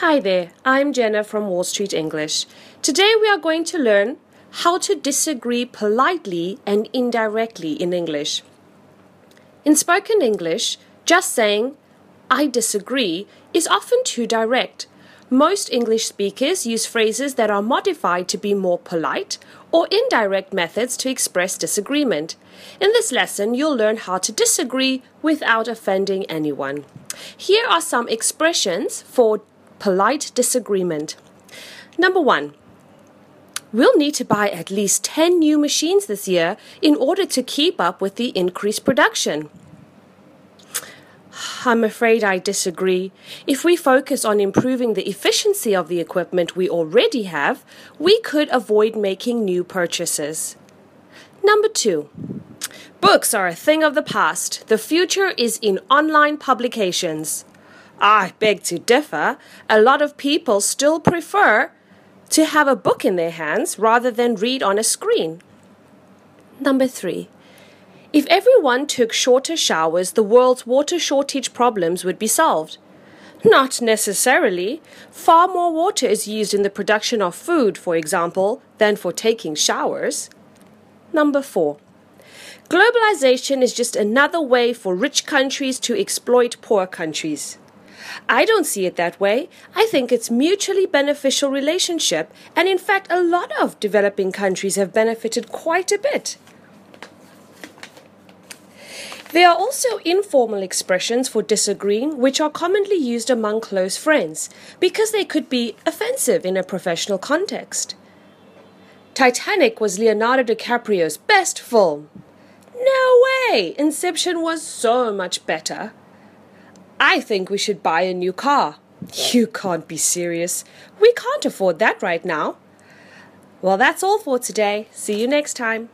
Hi there, I'm Jenna from Wall Street English. Today we are going to learn how to disagree politely and indirectly in English. In spoken English, just saying, I disagree, is often too direct. Most English speakers use phrases that are modified to be more polite or indirect methods to express disagreement. In this lesson, you'll learn how to disagree without offending anyone. Here are some expressions for polite disagreement. Number one, we'll need to buy at least 10 new machines this year in order to keep up with the increased production. I'm afraid I disagree. If we focus on improving the efficiency of the equipment we already have, we could avoid making new purchases. Number two, books are a thing of the past. The future is in online publications. I beg to differ. A lot of people still prefer to have a book in their hands rather than read on a screen. Number three. If everyone took shorter showers, the world's water shortage problems would be solved. Not necessarily. Far more water is used in the production of food, for example, than for taking showers. Number four. Globalization is just another way for rich countries to exploit poor countries. I don't see it that way. I think it's mutually beneficial relationship and in fact a lot of developing countries have benefited quite a bit. There are also informal expressions for disagreeing which are commonly used among close friends because they could be offensive in a professional context. Titanic was Leonardo DiCaprio's best film. No way! Inception was so much better. I think we should buy a new car. You can't be serious. We can't afford that right now. Well, that's all for today. See you next time.